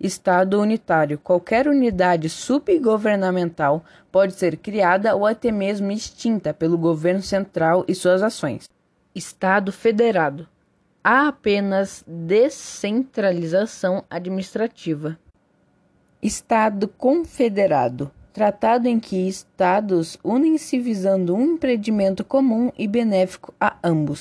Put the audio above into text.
Estado unitário. Qualquer unidade subgovernamental pode ser criada ou até mesmo extinta pelo governo central e suas ações. Estado federado. Há apenas descentralização administrativa. Estado confederado. Tratado em que estados unem-se visando um empreendimento comum e benéfico a ambos.